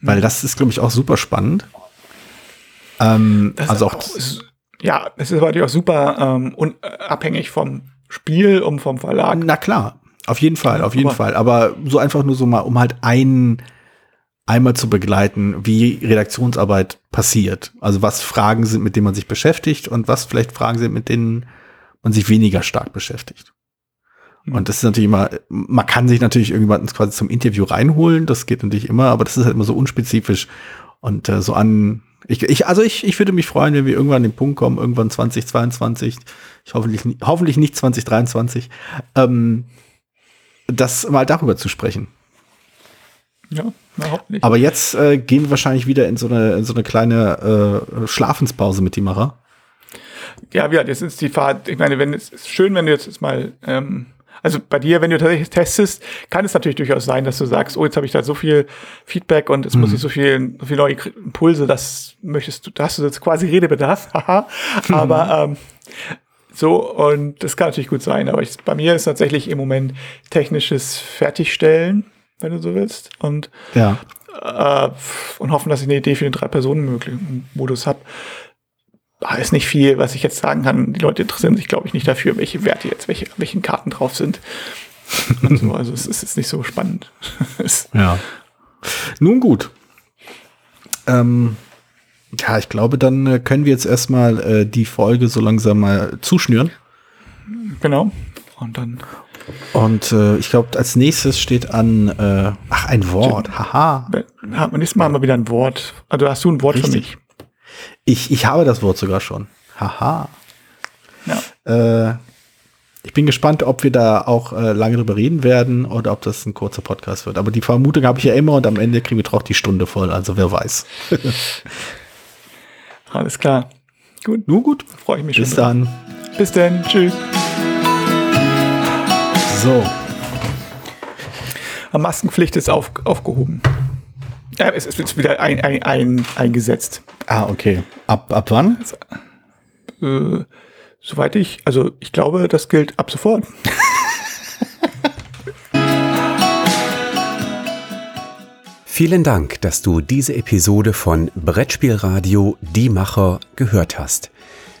Weil das ist, glaube ich, auch super spannend. Ähm, also auch,
ist, ja, es ist natürlich auch super ähm, unabhängig vom Spiel und vom Verlag.
Na klar, auf jeden Fall, auf jeden aber Fall. Aber so einfach nur so mal, um halt einen einmal zu begleiten, wie Redaktionsarbeit passiert. Also was Fragen sind, mit denen man sich beschäftigt und was vielleicht Fragen sind, mit denen man sich weniger stark beschäftigt. Mhm. Und das ist natürlich immer, man kann sich natürlich irgendwann quasi zum Interview reinholen, das geht natürlich immer, aber das ist halt immer so unspezifisch und äh, so an, ich, ich, also ich, ich würde mich freuen, wenn wir irgendwann an den Punkt kommen, irgendwann 2022, ich hoffentlich, hoffentlich nicht 2023, ähm, das mal darüber zu sprechen.
Ja, überhaupt nicht.
Aber jetzt äh, gehen wir wahrscheinlich wieder in so eine, in so eine kleine äh, Schlafenspause mit die Macher.
Ja, ja, das ist die Fahrt. Ich meine, wenn es ist schön, wenn du jetzt mal, ähm, also bei dir, wenn du tatsächlich testest, kann es natürlich durchaus sein, dass du sagst, oh, jetzt habe ich da so viel Feedback und jetzt mhm. muss ich so viel, so viel neue Impulse, das möchtest du, da hast du jetzt quasi Redebedarf, haha. Aber ähm, so, und das kann natürlich gut sein, aber ich, bei mir ist tatsächlich im Moment technisches Fertigstellen, wenn du so willst. Und,
ja.
äh, und hoffen, dass ich eine Idee für den Drei-Personen-Modus habe. Da ist nicht viel, was ich jetzt sagen kann. Die Leute interessieren sich, glaube ich, nicht dafür, welche Werte jetzt, welche, welchen Karten drauf sind. so. Also es ist jetzt nicht so spannend.
ja. Nun gut. Ähm, ja, ich glaube, dann äh, können wir jetzt erstmal äh, die Folge so langsam mal zuschnüren.
Genau. Und dann.
Und äh, ich glaube, als nächstes steht an, äh, ach, ein Wort. Haha.
Nächstes Mal haben wir wieder ein Wort. Also hast du ein Wort Richtig. für mich?
Ich, ich habe das Wort sogar schon. Haha.
Ja.
Äh, ich bin gespannt, ob wir da auch äh, lange drüber reden werden oder ob das ein kurzer Podcast wird. Aber die Vermutung habe ich ja immer und am Ende kriegen wir doch die Stunde voll. Also wer weiß.
Alles klar.
Gut. Nur gut. Freue ich mich
Bis schon. Bis dann. Bis dann. Tschüss.
So.
Maskenpflicht ist auf, aufgehoben. Ja, es ist wieder ein, ein, ein, eingesetzt.
Ah, okay. Ab, ab wann? Also,
äh, soweit ich, also ich glaube, das gilt ab sofort.
Vielen Dank, dass du diese Episode von Brettspielradio Die Macher gehört hast.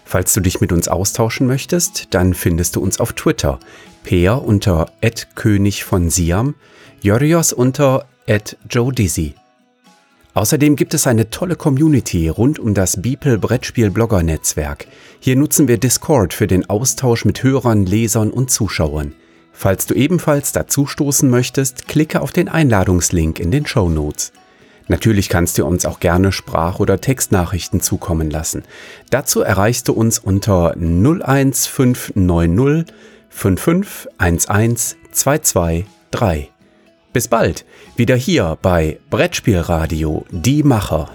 Falls du dich mit uns austauschen möchtest, dann findest du uns auf Twitter. Peer unter König von Siam, Jorios unter Joe Dizzy. Außerdem gibt es eine tolle Community rund um das Beeple Brettspiel Blogger Netzwerk. Hier nutzen wir Discord für den Austausch mit Hörern, Lesern und Zuschauern. Falls du ebenfalls dazu stoßen möchtest, klicke auf den Einladungslink in den Show Notes. Natürlich kannst du uns auch gerne Sprach- oder Textnachrichten zukommen lassen. Dazu erreichst du uns unter 01590 5511 223. Bis bald, wieder hier bei Brettspielradio Die Macher.